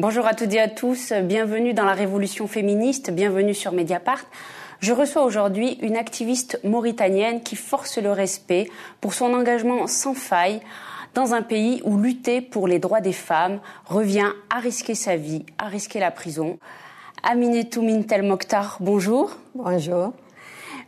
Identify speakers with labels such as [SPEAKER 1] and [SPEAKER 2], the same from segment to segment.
[SPEAKER 1] Bonjour à toutes et à tous, bienvenue dans la révolution féministe, bienvenue sur Mediapart. Je reçois aujourd'hui une activiste mauritanienne qui force le respect pour son engagement sans faille dans un pays où lutter pour les droits des femmes revient à risquer sa vie, à risquer la prison. Aminetou Mintel Mokhtar, bonjour.
[SPEAKER 2] Bonjour.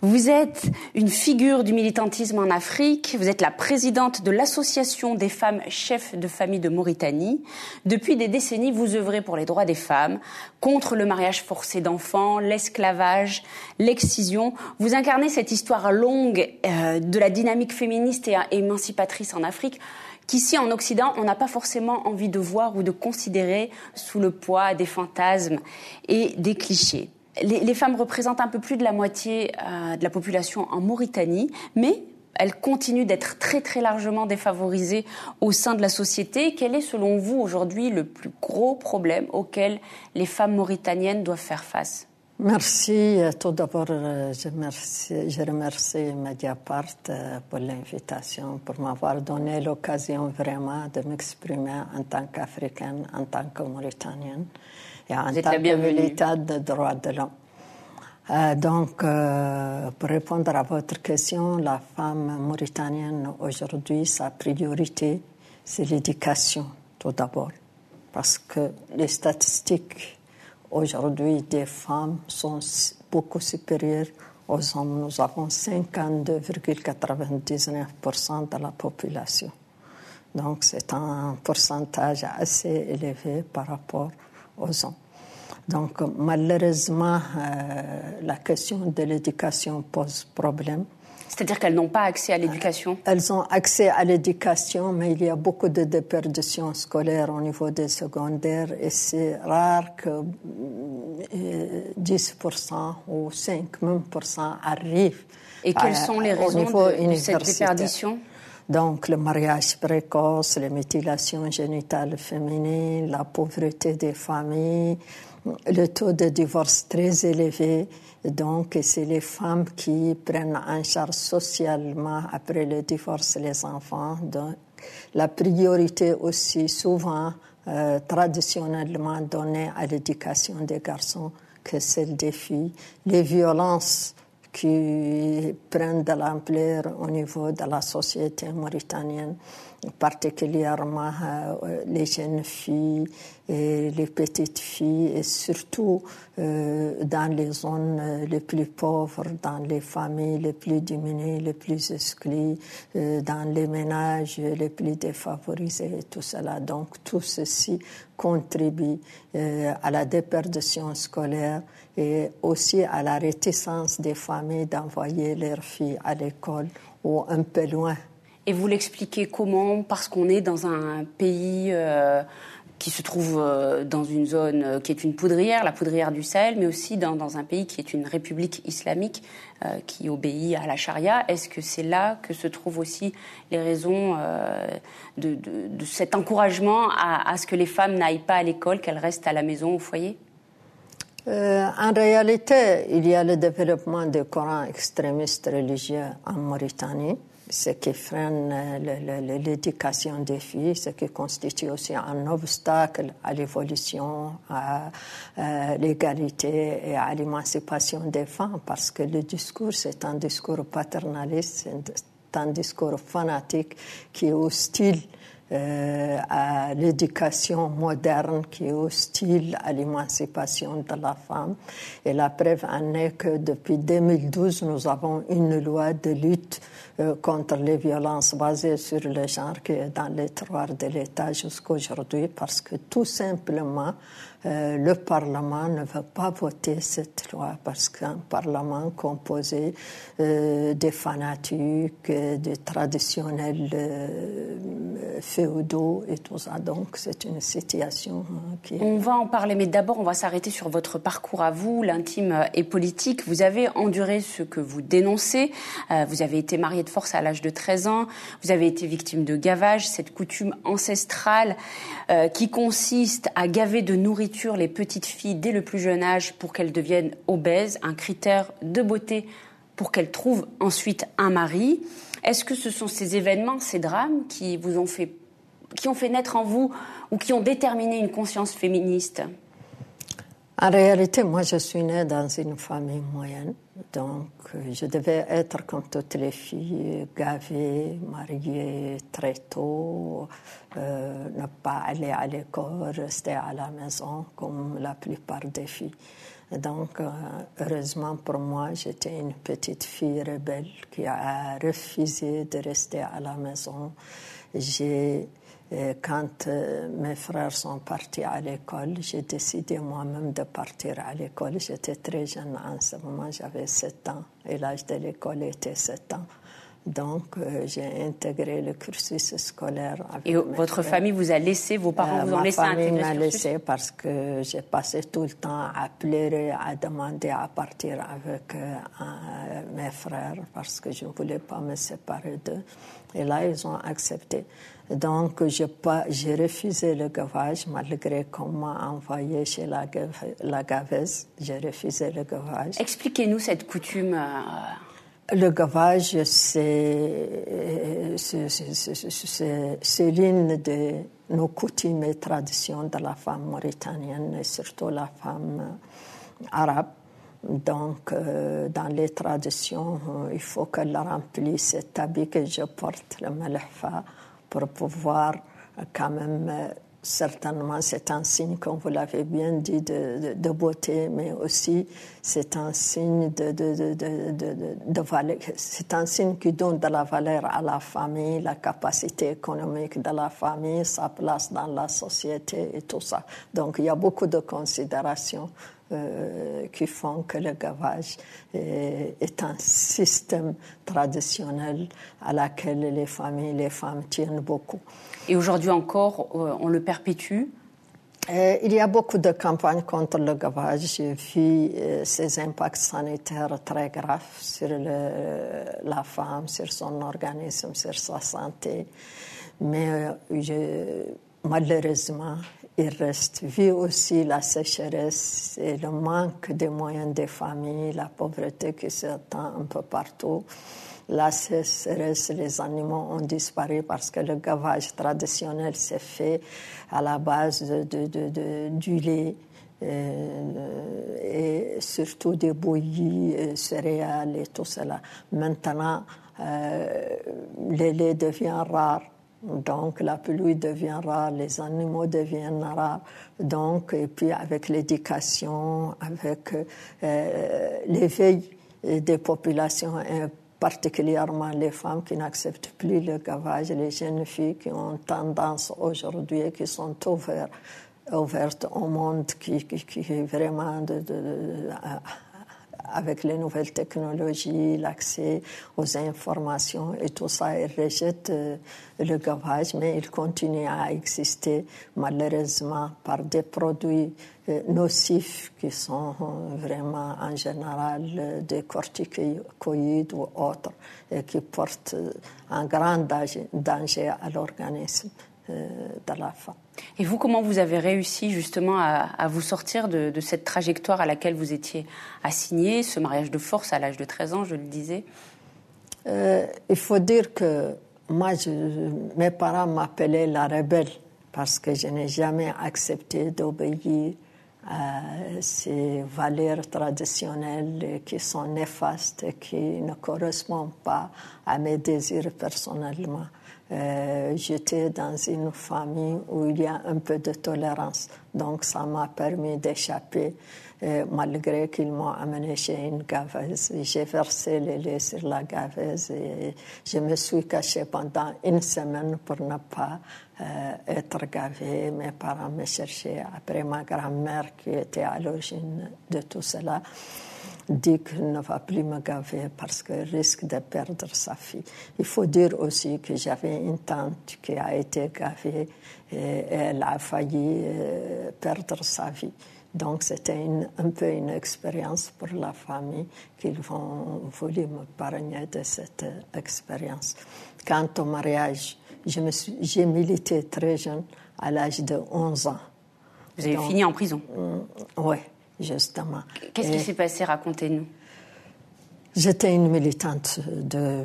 [SPEAKER 1] Vous êtes une figure du militantisme en Afrique. Vous êtes la présidente de l'Association des femmes chefs de famille de Mauritanie. Depuis des décennies, vous œuvrez pour les droits des femmes, contre le mariage forcé d'enfants, l'esclavage, l'excision. Vous incarnez cette histoire longue euh, de la dynamique féministe et émancipatrice en Afrique qu'ici en Occident, on n'a pas forcément envie de voir ou de considérer sous le poids des fantasmes et des clichés les, femmes représentent un peu plus de la moitié euh, de la population en Mauritanie, mais elles continuent d'être très très largement défavorisées au sein de la société. Quel est selon vous aujourd'hui le plus gros problème auquel les femmes mauritaniennes doivent faire face?
[SPEAKER 2] Merci. Tout d'abord, euh, je remercie, je remercie Mediapart euh, pour l'invitation, pour m'avoir donné l'occasion vraiment de m'exprimer en tant qu'Africaine, en tant que Mauritanienne et en tant que militante de droits de l'homme. Euh, donc, euh, pour répondre à votre question, la femme mauritanienne aujourd'hui, sa priorité, c'est l'éducation, tout d'abord. Parce que les statistiques aujourd'hui des femmes sont beaucoup supérieures aux hommes. Nous avons 52,99% de la population. Donc, c'est un pourcentage assez élevé par rapport aux hommes. Donc malheureusement, euh, la question de l'éducation pose problème.
[SPEAKER 1] C'est-à-dire qu'elles n'ont pas accès à l'éducation
[SPEAKER 2] Elles ont accès à l'éducation, mais il y a beaucoup de déperditions scolaires au niveau des secondaires et c'est rare que 10% euh, ou 5 même arrivent.
[SPEAKER 1] Et quelles sont les raisons de, de cette déperdition?
[SPEAKER 2] Donc le mariage précoce, les mutilations génitales féminines, la pauvreté des familles, le taux de divorce très élevé. Donc, c'est les femmes qui prennent en charge socialement après le divorce les enfants. Donc, la priorité aussi souvent euh, traditionnellement donnée à l'éducation des garçons que celle des filles. Les violences qui prennent de l'ampleur au niveau de la société mauritanienne, particulièrement euh, les jeunes filles et les petites filles, et surtout euh, dans les zones euh, les plus pauvres, dans les familles les plus diminuées, les plus exclues, dans les ménages les plus défavorisés, et tout cela. Donc tout ceci contribue à la déperdition scolaire et aussi à la réticence des familles d'envoyer leurs filles à l'école ou un peu loin.
[SPEAKER 1] Et vous l'expliquez comment? Parce qu'on est dans un pays euh, qui se trouve euh, dans une zone euh, qui est une poudrière, la poudrière du Sahel, mais aussi dans, un pays qui est une république islamique qui obéit à la charia. Est-ce que c'est là que se trouvent aussi les raisons de, cet encouragement à, à ce que les femmes n'aillent pas à l'école, qu'elles restent à la maison, au foyer?
[SPEAKER 2] Euh, en réalité, il y a le développement du Coran extrémiste religieux en Mauritanie, ce qui freine euh, l'éducation des filles, ce qui constitue aussi un obstacle à l'évolution, à, euh, l'égalité et à l'émancipation des femmes, parce que le discours, c'est un discours paternaliste, c'est un discours fanatique qui est hostile euh, à l'éducation moderne qui est hostile à l'émancipation de la femme. Et la preuve en est que depuis 2012, nous avons une loi de lutte euh, contre les violences basées sur le genre qui est dans les tiroirs de l'État jusqu'à aujourd'hui parce que tout simplement, euh, le Parlement ne veut pas voter cette loi parce qu'un Parlement composé euh, des fanatiques, des traditionnels euh, féodaux et tout ça. Donc c'est une situation qui...
[SPEAKER 1] On va en parler, mais d'abord on va s'arrêter sur votre parcours à vous, l'intime et politique. Vous avez enduré ce que vous dénoncez. vous avez été marié de force à l'âge de 13 ans. Vous avez été victime de gavage, cette coutume ancestrale qui consiste à gaver de nourriture les petites filles dès le plus jeune âge pour qu'elles deviennent obèses, un critère de beauté pour qu'elles trouvent ensuite un mari. Est-ce que ce sont ces événements, ces drames qui vous ont fait qui ont fait naître en vous ou qui ont déterminé une conscience féministe?
[SPEAKER 2] En réalité, moi, je suis née dans une famille moyenne, donc euh, je devais être comme toutes les filles, gavée, mariée très tôt, euh, ne pas aller à l'école, rester à la maison comme la plupart des filles. Donc, euh, heureusement pour moi, j'étais une petite fille rebelle qui a refusé de rester à la maison. J'ai quand euh, mes frères sont partis à l'école, j'ai décidé moi-même de partir à l'école. J'étais très jeune en ce moment, j'avais 7 ans et l'âge de l'école était 7 ans. Donc, euh, j'ai intégré le cursus scolaire.
[SPEAKER 1] et votre famille vous a laissé, vos parents euh, vous ont laissé
[SPEAKER 2] intégrer Ma famille m'a laissé parce que j'ai passé tout le temps à pleurer, à demander à partir avec mes frères parce que je ne voulais pas me séparer d'eux. Et là, ils ont accepté. Donc, j'ai refusé le gavage, malgré qu'on m'a envoyé chez la, la gaveuse. J'ai refusé le gavage.
[SPEAKER 1] Expliquez-nous cette coutume.
[SPEAKER 2] Le gavage, c'est l'une de nos coutumes et traditions de la femme mauritanienne et surtout la femme arabe. Donc, euh, dans les traditions, euh, il faut qu'elle remplisse cet habit que je porte, le malfa, pour pouvoir quand même, euh, certainement, c'est un signe, comme vous l'avez bien dit, de, de, beauté, mais aussi c'est un signe de, de valeur. C'est un signe qui donne de la valeur à la famille, la capacité économique de la famille, sa place dans la société et tout ça. Donc, il y a beaucoup de considérations euh, qui font que le gavage est, un système traditionnel à laquelle les familles, les femmes tiennent beaucoup.
[SPEAKER 1] Et aujourd'hui encore, euh, on le perpétue?
[SPEAKER 2] Euh, il y a beaucoup de campagnes contre le gavage. J'ai vu ces impacts sanitaires très graves sur la femme, sur son organisme, sur sa santé. Mais malheureusement, il reste. Vu aussi la sécheresse et le manque de moyens des familles, la pauvreté qui s'attend un peu partout. La sécheresse, les animaux ont disparu parce que le gavage traditionnel s'est fait à la base de, du lait. Euh, et surtout des bouillies, euh, céréales et tout cela. Maintenant, euh, le lait devient rare donc la pluie devient rare, les animaux deviennent rares. Donc, et puis avec l'éducation, avec euh, l'éveil des populations, et particulièrement les femmes qui n'acceptent plus le gavage, les jeunes filles qui ont tendance aujourd'hui, qui sont ouvertes, au monde, qui, qui, est vraiment de, avec les nouvelles technologies, l'accès aux informations et tout ça, ils rejettent euh, le gavage, mais il continue à exister malheureusement par des produits euh, nocifs qui sont euh, vraiment en général des corticoïdes ou autres et qui portent un grand danger à l'organisme femme.
[SPEAKER 1] Et vous, comment vous avez réussi justement à, vous sortir de, cette trajectoire à laquelle vous étiez assigné, ce mariage de force à l'âge de 13 ans, je le disais?
[SPEAKER 2] Euh, Il faut dire que moi, mes parents m'appelaient la rebelle parce que je n'ai jamais accepté d'obéir à ces valeurs traditionnelles qui sont néfastes et qui ne correspondent pas à mes désirs personnellement. Euh, j'étais dans une famille où il y a un peu de tolérance. Donc ça m'a permis d'échapper euh, malgré qu'ils m'ont amené chez une gaveuse. J'ai versé le lait sur la gaveuse et je me suis cachée pendant une semaine pour ne pas euh, être gavée. Mes parents me cherchaient après ma grand-mère qui était à l'origine de tout cela dit qu'il ne va plus me gaver parce qu'il risque de perdre sa fille. Il faut dire aussi que j'avais une tante qui a été gavée et elle a failli euh, perdre sa vie. Donc c'était un peu une expérience pour la famille qu'ils vont voulu me parrainer de cette euh, expérience. Quant au mariage, j'ai milité très jeune, à l'âge de 11 ans.
[SPEAKER 1] Vous avez fini en prison
[SPEAKER 2] mm, Oui justement.
[SPEAKER 1] Qu'est-ce qui s'est passé? Racontez-nous.
[SPEAKER 2] J'étais une militante de.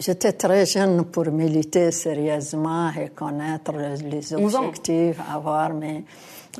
[SPEAKER 2] J'étais très jeune pour militer sérieusement et connaître les objectifs, avoir, mais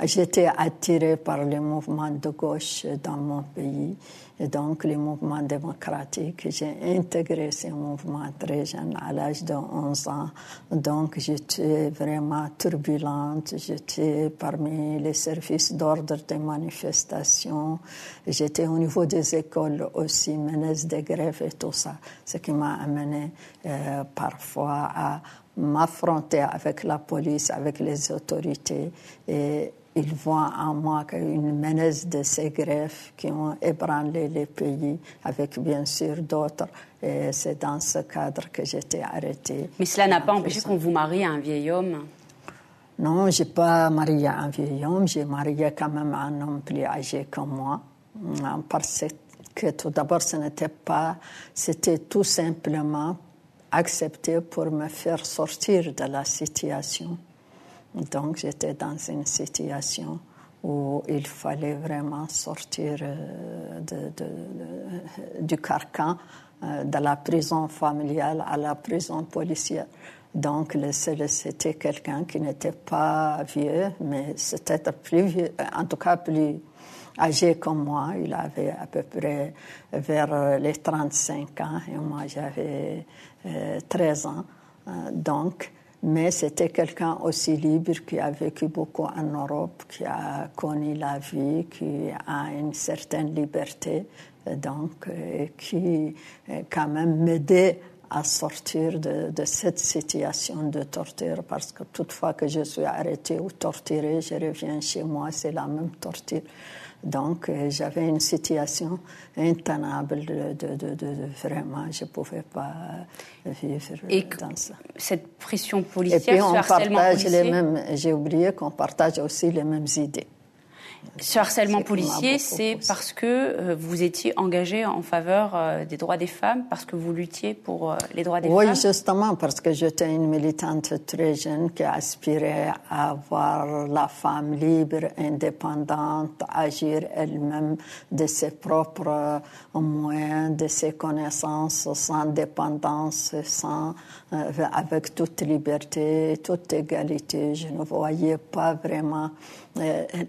[SPEAKER 2] j'étais attirée par les mouvements de gauche dans mon pays et donc les mouvements démocratiques. J'ai intégré ces mouvements très jeune, à l'âge de 11 ans. Donc j'étais vraiment turbulente. J'étais parmi les services d'ordre des manifestations. J'étais au niveau des écoles aussi, menace des grèves et tout ça. Ce qui m'a amené euh, parfois à m'affronter avec la police, avec les autorités et ils voient en moi une menace de ces greffes qui ont ébranlé les pays, avec bien sûr d'autres. Et c'est dans ce cadre que j'étais arrêtée.
[SPEAKER 1] Mais cela n'a pas empêché qu'on vous marie à un vieil homme?
[SPEAKER 2] Non, je n'ai pas marié un vieil homme, j'ai marié quand même un homme plus âgé que moi. Parce que tout d'abord, ce n'était pas, c'était tout simplement accepté pour me faire sortir de la situation. Donc j'étais dans une situation où il fallait vraiment sortir euh, du carcan, euh, de la prison familiale à la prison policière. Donc, c'était quelqu'un qui n'était pas vieux, mais c'était plus vieux, en tout cas plus âgé que moi. Il avait à peu près vers les 35 ans et moi j'avais 13 euh, ans. donc, mais c'était quelqu'un aussi libre qui a vécu beaucoup en Europe, qui a connu la vie, qui a une certaine liberté, donc euh, qui euh, quand même m'aidait à sortir de, de, cette situation de torture parce que toutefois que je suis arrêtée ou torturée, je reviens chez moi, c'est la même torture. Donc, euh, j'avais une situation intenable de, vraiment, je ne pouvais pas vivre dans ça.
[SPEAKER 1] Cette pression policière,
[SPEAKER 2] Et puis, on partage les mêmes, j'ai oublié qu'on partage aussi les mêmes idées.
[SPEAKER 1] Ce harcèlement policier, c'est parce que euh, vous étiez engagé en faveur euh, des droits des femmes, parce que vous luttiez pour euh, les droits des
[SPEAKER 2] femmes?
[SPEAKER 1] Oui,
[SPEAKER 2] justement, parce que j'étais une militante très jeune qui aspirait à avoir la femme libre, indépendante, agir elle-même de ses propres moyens, de ses connaissances, sans dépendance, sans, avec toute liberté, toute égalité. Je ne voyais pas vraiment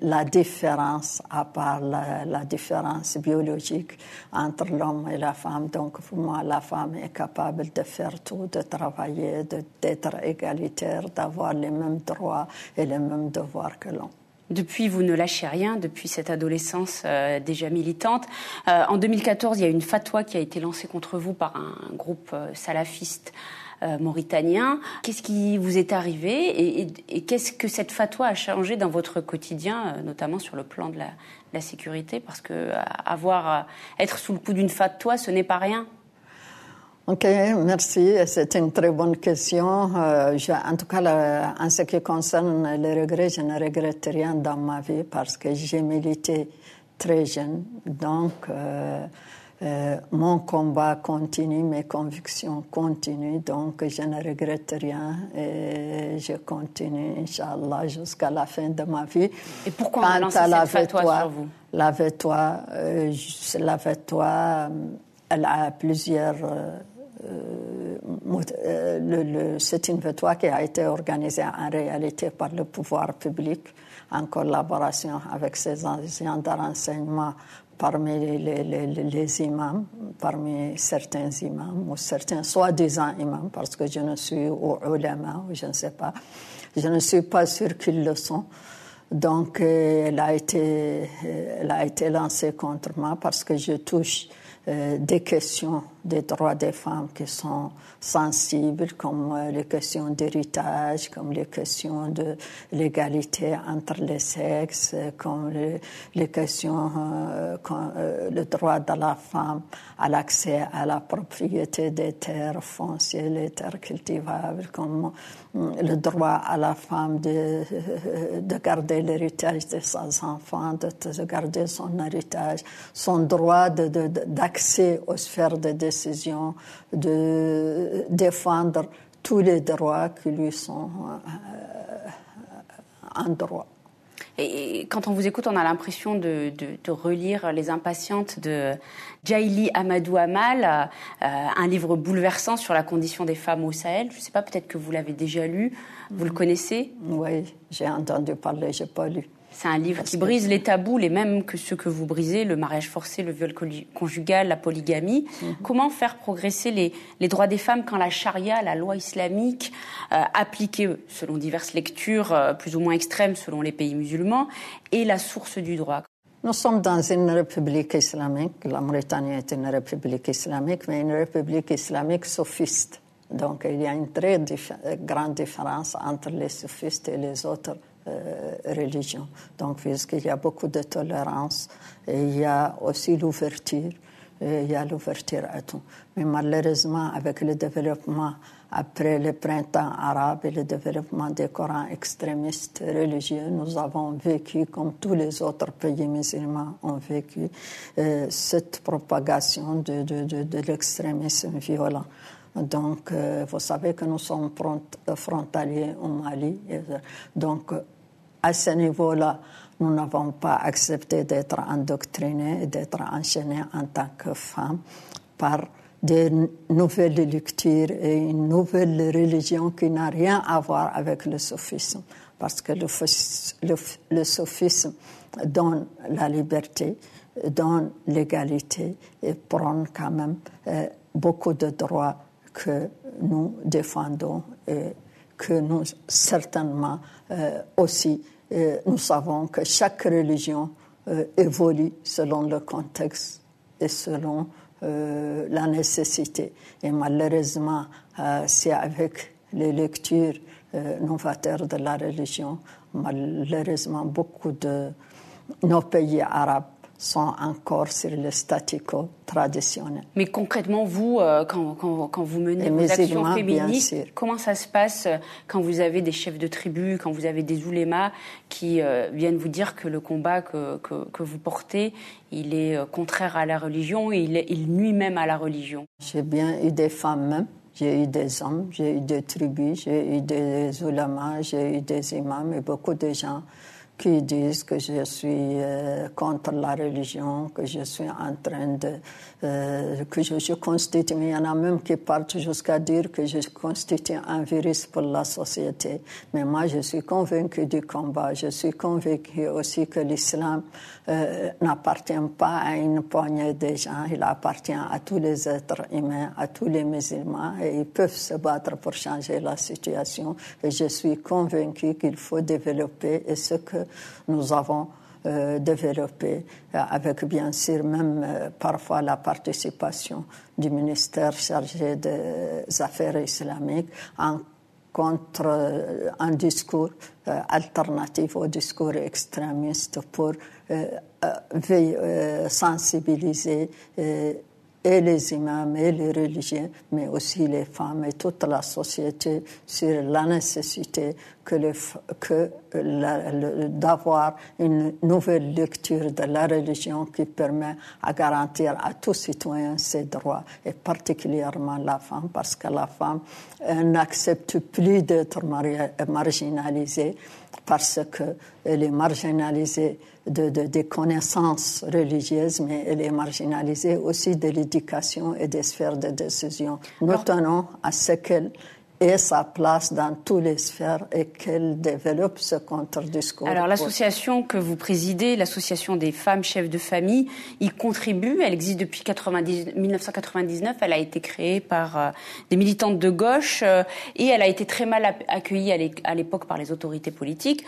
[SPEAKER 2] la différence, à part la, différence biologique entre l'homme et la femme. Donc, pour moi, la femme est capable de faire tout, de travailler, d'être égalitaire, d'avoir les mêmes droits et les mêmes devoirs que l'homme.
[SPEAKER 1] Depuis, vous ne lâchez rien, depuis cette adolescence euh, déjà militante. Euh, en 2014, il y a une fatwa qui a été lancée contre vous par un groupe euh, salafiste euh, mauritanien. Qu'est-ce qui vous est arrivé et, qu'est-ce que cette fatwa a changé dans votre quotidien, euh, notamment sur le plan de la, sécurité? Parce que euh, avoir, être sous le coup d'une fatwa, ce n'est pas rien.
[SPEAKER 2] Ok, merci. C'est une très bonne question. en tout cas, en ce qui concerne les regrets, je ne regrette rien dans ma vie parce que j'ai milité très jeune. Donc, euh, mon combat continue, mes convictions continuent, donc je ne regrette rien et je continue, Inch'Allah, jusqu'à la fin de ma vie.
[SPEAKER 1] Et pourquoi Quant on a lancé cette fatwa sur vous?
[SPEAKER 2] La fatwa, euh, la fatwa, elle a plusieurs... Euh, c'est une fatwa qui a été organisée en réalité par le pouvoir public en collaboration avec ses agents de renseignement parmi les, les, les, imams, parmi certains imams ou certains soi-disant imams, parce que je ne suis au ulama ou je ne sais pas, je ne suis pas sûr qu'ils le sont. Donc, euh, elle a été, elle a été lancée contre moi parce que je touche euh, des questions des droits des femmes qui sont sensibles, comme euh, les questions d'héritage, comme les questions de l'égalité entre les sexes, comme les, questions, euh, le droit de la femme à l'accès à la propriété des terres foncières, les terres cultivables, comme le droit à la femme de, de garder l'héritage de ses enfants, de, de, garder son héritage, son droit d'accès aux sphères de décision, de défendre tous les droits qui lui sont euh, en droit.
[SPEAKER 1] Et quand on vous écoute, on a l'impression de, relire Les Impatientes de Jaili Amadou Amal, euh, un livre bouleversant sur la condition des femmes au Sahel. Je ne sais pas, peut-être que vous l'avez déjà lu, vous le connaissez?
[SPEAKER 2] Oui, j'ai entendu parler, je n'ai pas lu.
[SPEAKER 1] C'est un livre qui brise les tabous, les mêmes que ceux que vous brisez, le mariage forcé, le viol conjugal, la polygamie. Mhm. Comment faire progresser les, droits des femmes quand la charia, la loi islamique, euh, appliquée selon diverses lectures euh, plus ou moins extrêmes selon les pays musulmans, est la source du droit?
[SPEAKER 2] Nous sommes dans une république islamique. La Mauritanie est une république islamique, mais une république islamique sophiste. Donc il y a une très grande différence entre les sophistes et les autres religion. Donc, puisqu'il y a beaucoup de tolérance, il y a aussi l'ouverture, il y a l'ouverture à tout. Mais malheureusement, avec le développement après le printemps arabe et le développement des Corans extrémistes religieux, nous avons vécu, comme tous les autres pays musulmans ont vécu, euh, cette propagation de l'extrémisme violent. Donc, euh, vous savez que nous sommes frontaliers au Mali. Donc, à ce niveau-là, nous n'avons pas accepté d'être endoctrinés d'être enchaînés en tant que femmes par des nouvelles lectures et une nouvelle religion qui n'a rien à voir avec le sophisme. Parce que le, sophisme donne la liberté, donne l'égalité et prend quand même euh, beaucoup de droits que nous défendons que nous certainement euh, aussi euh, nous savons que chaque religion euh, évolue selon le contexte et selon la nécessité. Et malheureusement, c'est avec les lectures novateurs de la religion, malheureusement, beaucoup de nos pays arabes sont encore sur le statu quo traditionnel.
[SPEAKER 1] Mais concrètement, vous, euh, quand, quand, quand, vous menez vos actions féministes, comment ça se passe euh, quand vous avez des chefs de tribu, quand vous avez des oulémas qui euh, viennent vous dire que le combat que, que, que, vous portez, il est contraire à la religion il, il nuit même à la religion?
[SPEAKER 2] J'ai bien eu des femmes même. J'ai eu des hommes, j'ai eu des tribus, j'ai eu des oulémas, j'ai eu des imams et beaucoup de gens qui disent que je suis euh, contre la religion, que je suis en train de... Euh, que je, je, constitue, mais il y en a même qui partent jusqu'à dire que je constitue un virus pour la société. Mais moi, je suis convaincu du combat. Je suis convaincu aussi que l'islam euh, n'appartient pas à une poignée de gens, il appartient à tous les êtres humains, à tous les musulmans, et ils peuvent se battre pour changer la situation. Et je suis convaincu qu'il faut développer, et ce que nous avons euh, développé, euh, avec bien sûr même euh, parfois la participation du ministère chargé des affaires islamiques contre un discours alternatif au discours extrémiste pour sensibiliser les imams et les religieux, mais aussi les femmes et toute la société sur la nécessité que, d'avoir une nouvelle lecture de la religion qui permet à garantir à tout citoyen ses droits, et particulièrement la femme, parce que la femme n'accepte plus d'être marginalisée parce qu'elle est marginalisée de, des connaissances religieuses, mais elle est marginalisée aussi de l'éducation et des sphères de décision. Nous tenons à ce qu'elle ait sa place dans toutes les sphères et qu'elle développe ce contre-discours.
[SPEAKER 1] Alors l'association que vous présidez, l'association des femmes chefs de famille, y contribue. Elle existe depuis 90, 1999. Elle a été créée par euh, des militantes de gauche euh, et elle a été très mal accueillie à l'époque par les autorités politiques.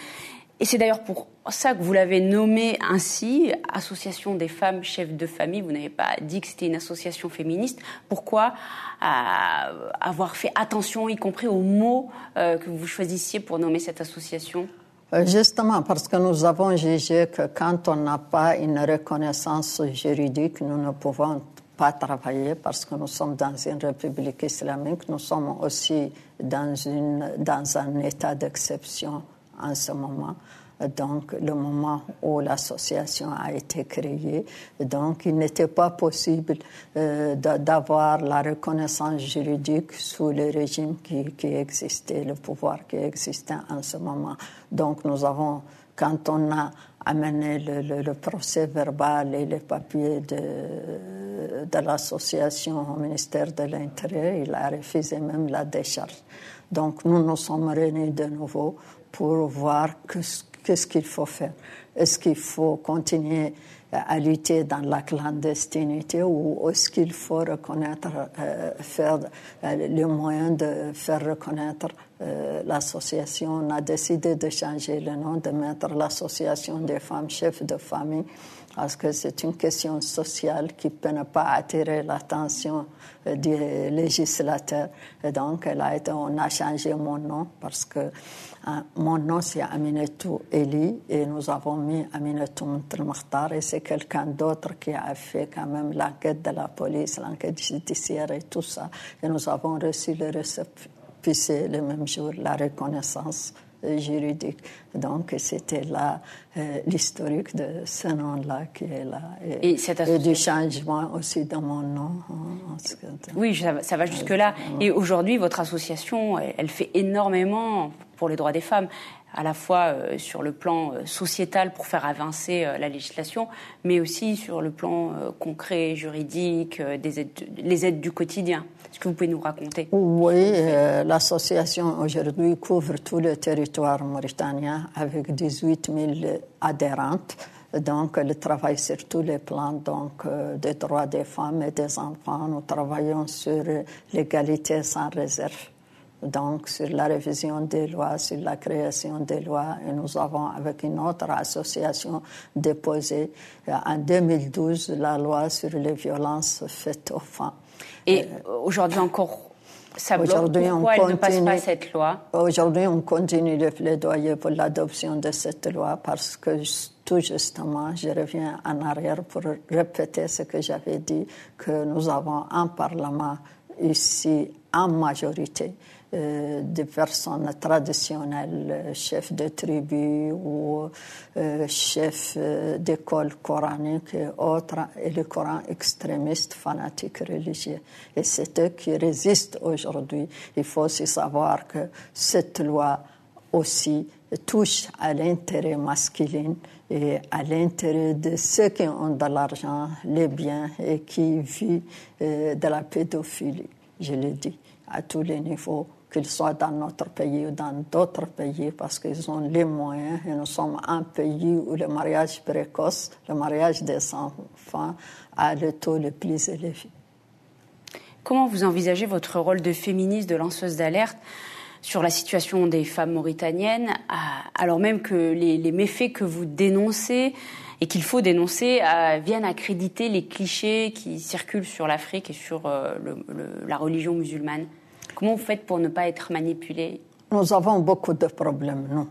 [SPEAKER 1] Et c'est d'ailleurs pour ça que vous l'avez nommé ainsi, Association des femmes chefs de famille. Vous n'avez pas dit que c'était une association féministe. Pourquoi euh, avoir fait attention, y compris aux mots euh, que vous choisissiez pour nommer cette association?
[SPEAKER 2] Euh, Justement, parce que nous avons jugé que quand on n'a pas une reconnaissance juridique, nous ne pouvons pas travailler parce que nous sommes dans une république islamique. Nous sommes aussi dans, un état d'exception en ce moment. Donc, le moment où l'association a été créée, donc il n'était pas possible euh, d'avoir la reconnaissance juridique sous le régime qui, existait, le pouvoir qui existait en ce moment. Donc, nous avons quand on a amené le, procès verbal et les papiers de l'association au ministère de l'Intérieur, il a refusé même la décharge. Donc nous nous sommes réunis de nouveau pour voir qu'est-ce qu'il faut faire. Est-ce qu'il faut continuer à lutter dans la clandestinité ou est-ce qu'il faut reconnaître, euh, faire euh, les moyens de faire reconnaître euh, l'association On a décidé de changer le nom, de mettre l'association des femmes chefs de famille parce que c'est une question sociale qui peut ne pas attirer l'attention euh, du législateur. Et donc, elle on a changé mon nom parce que mon nom c'est Aminetou Eli et nous avons mis Aminetou Mokhtar et c'est quelqu'un d'autre qui a fait quand même l'enquête de la police, l'enquête judiciaire et tout ça. Et nous avons reçu le récépissé le même jour, la reconnaissance juridique. Donc c'était là euh, l'historique de ce nom-là qui est là. Et, et, du changement aussi dans mon nom.
[SPEAKER 1] oui, ça, va jusque-là. Et aujourd'hui, votre association, elle, fait énormément pour les droits des femmes à la fois euh, sur le plan euh, sociétal pour faire avancer la législation, mais aussi sur le plan concret, juridique, des aides, les aides du quotidien. Est-ce que vous pouvez nous raconter
[SPEAKER 2] Oui, euh, l'association aujourd'hui couvre tout le territoire mauritanien avec 18 000 adhérentes. Donc, elle travaille sur tous les plans donc, euh, des droits des femmes et des enfants. Nous travaillons sur l'égalité sans réserve donc sur la révision des lois, sur la création des lois. Et nous avons, avec une autre association, déposé euh, en 2012 la loi sur les violences faites aux femmes.
[SPEAKER 1] Et aujourd'hui encore, ça bloque. Pourquoi elle ne passe pas cette loi?
[SPEAKER 2] Aujourd'hui, on continue de plaidoyer pour l'adoption de cette loi parce que tout justement, je reviens en arrière pour répéter ce que j'avais dit, que nous avons un Parlement ici en majorité euh, des personnes traditionnelles, chefs de tribu ou euh, chefs euh, d'école coranique et autres, et le Coran extrémiste, fanatique, religieux. Et c'est eux qui résistent aujourd'hui. Il faut aussi savoir que cette loi aussi touche à l'intérêt masculin et à l'intérêt de ceux qui ont de l'argent, les biens et qui vivent de la pédophilie, je le dis, à tous les niveaux qu'ils soient dans notre pays ou dans d'autres pays, parce qu'ils ont les moyens. Et nous sommes un pays où le mariage précoce, le mariage des enfants, a le taux le plus élevé.
[SPEAKER 1] Comment vous envisagez votre rôle de féministe, de lanceuse d'alerte sur la situation des femmes mauritaniennes, alors même que les, méfaits que vous dénoncez et qu'il faut dénoncer viennent accréditer les clichés qui circulent sur l'Afrique et sur euh, la religion musulmane? Comment vous faites pour ne pas être manipulé?
[SPEAKER 2] Nous avons beaucoup de problèmes, nous,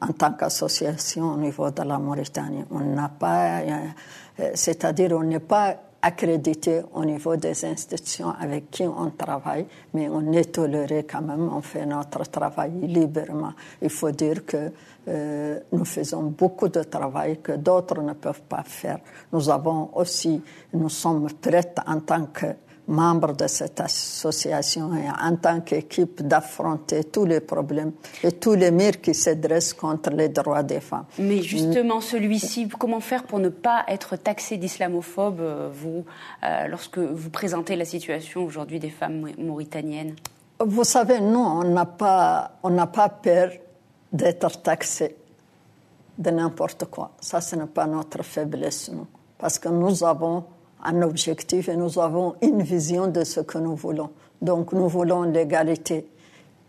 [SPEAKER 2] en tant qu'association au niveau de la Mauritanie. On n'a pas, euh, c'est-à-dire on n'est pas accrédité au niveau des institutions avec qui on travaille, mais on est toléré quand même, on fait notre travail librement. Il faut dire que euh, nous faisons beaucoup de travail que d'autres ne peuvent pas faire. Nous avons aussi, nous sommes prêts en tant que membre de cette association et en tant qu'équipe d'affronter tous les problèmes et tous les murs qui se dressent contre les droits des femmes.
[SPEAKER 1] Mais justement, celui-ci, comment faire pour ne pas être taxé d'islamophobe, euh, vous, euh, lorsque vous présentez la situation aujourd'hui des femmes mauritaniennes?
[SPEAKER 2] Vous savez, nous, on n'a pas, on n'a pas peur d'être taxé de n'importe quoi. Ça, ce n'est pas notre faiblesse, nous. Parce que nous avons un objectif et nous avons une vision de ce que nous voulons. Donc nous voulons l'égalité.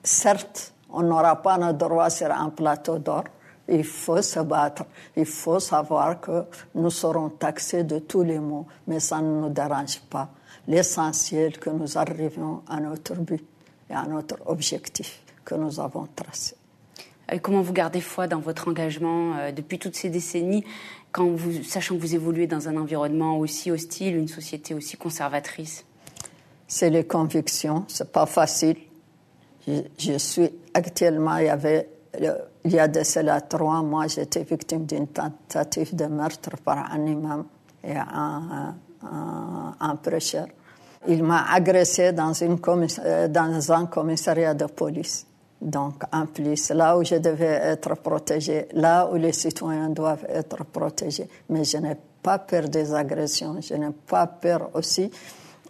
[SPEAKER 2] Certes, on n'aura pas le droit sur un plateau d'or. Il faut se battre. Il faut savoir que nous serons taxés de tous les maux, mais ça ne nous dérange pas. L'essentiel que nous arrivions à notre but et à notre objectif que nous avons tracé.
[SPEAKER 1] Et comment vous gardez foi dans votre engagement euh, depuis toutes ces décennies sachant que vous évoluez dans un environnement aussi hostile, une société aussi conservatrice?
[SPEAKER 2] C'est les convictions, c'est pas facile. Je, suis actuellement, il y avait, il y a de cela trois mois, j'étais victime d'une tentative de meurtre par un imam et un, un, prêcheur. Il m'a agressé dans, une dans un commissariat de police. Donc, en plus, là où je devais être protégée, là où les citoyens doivent être protégés. Mais je n'ai pas peur des agressions, je n'ai pas peur aussi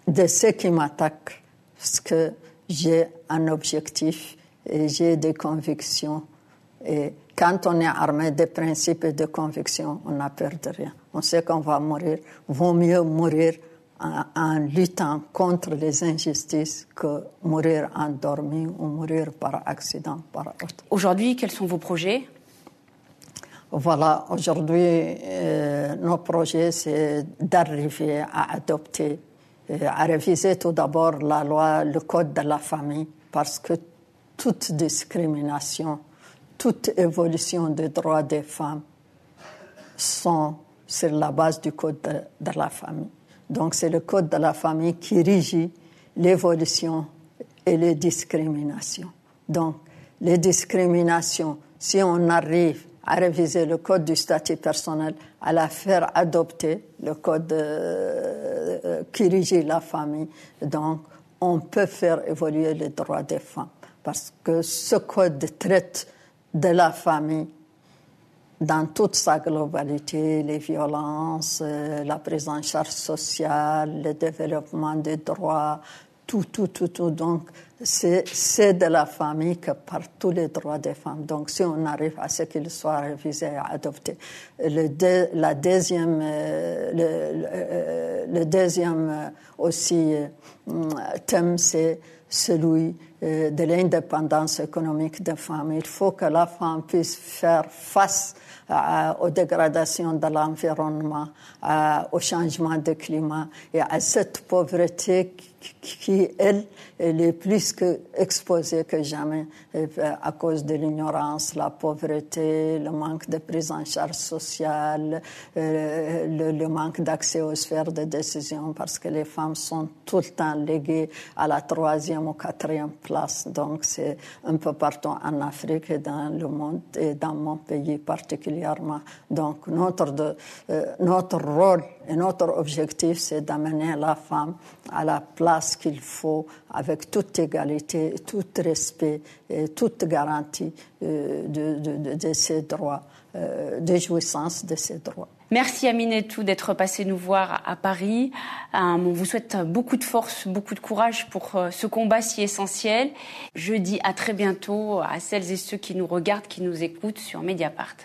[SPEAKER 2] de ceux qui m'attaquent, parce que j'ai un objectif et j'ai des convictions. Et quand on est armé de principes et de convictions, on n'a peur de rien. On sait qu'on va mourir. Vaut mieux mourir en, luttant contre les injustices que mourir endormi ou mourir par accident. Par autre.
[SPEAKER 1] Aujourd'hui, quels sont vos projets?
[SPEAKER 2] Voilà, aujourd'hui, euh, nos projets, c'est d'arriver à adopter, euh, à réviser tout d'abord la loi, le code de la famille, parce que toute discrimination, toute évolution des droits des femmes sont sur la base du code de la famille. Donc c'est le code de la famille qui régit l'évolution et les discriminations. Donc les discriminations, si on arrive à réviser le code du statut personnel, à la faire adopter, le code euh, qui régit la famille, donc on peut faire évoluer les droits des femmes. Parce que ce code traite de la famille dans toute sa globalité, les violences, euh, la prise en charge sociale, le développement des droits, tout, tout, tout, tout. Donc, c'est de la famille que par tous les droits des femmes. Donc, si on arrive à ce qu'ils soient révisés et adoptés. Le, la deuxième, euh, euh, le, deuxième aussi thème, c'est celui de l'indépendance économique des femmes. Il faut que la femme puisse faire face aux dégradations de l'environnement, au changement de climat et à cette pauvreté elle, elle est plus que exposée que jamais euh, à cause de l'ignorance, la pauvreté, le manque de prise en charge sociale, euh, le, manque d'accès aux sphères de décision parce que les femmes sont tout le temps léguées à la troisième ou quatrième place. Donc c'est un peu partout en Afrique et dans le monde et dans mon pays particulièrement. Donc notre, euh, notre rôle notre objectif, c'est d'amener la femme à la place qu'il faut avec toute égalité, tout respect et toute garantie euh, de, ses droits, euh, de jouissance de ses droits.
[SPEAKER 1] Merci Aminetou d'être passé nous voir à Paris. Euh, on vous souhaite beaucoup de force, beaucoup de courage pour ce combat si essentiel. Je dis à très bientôt à celles et ceux qui nous regardent, qui nous écoutent sur Mediapart.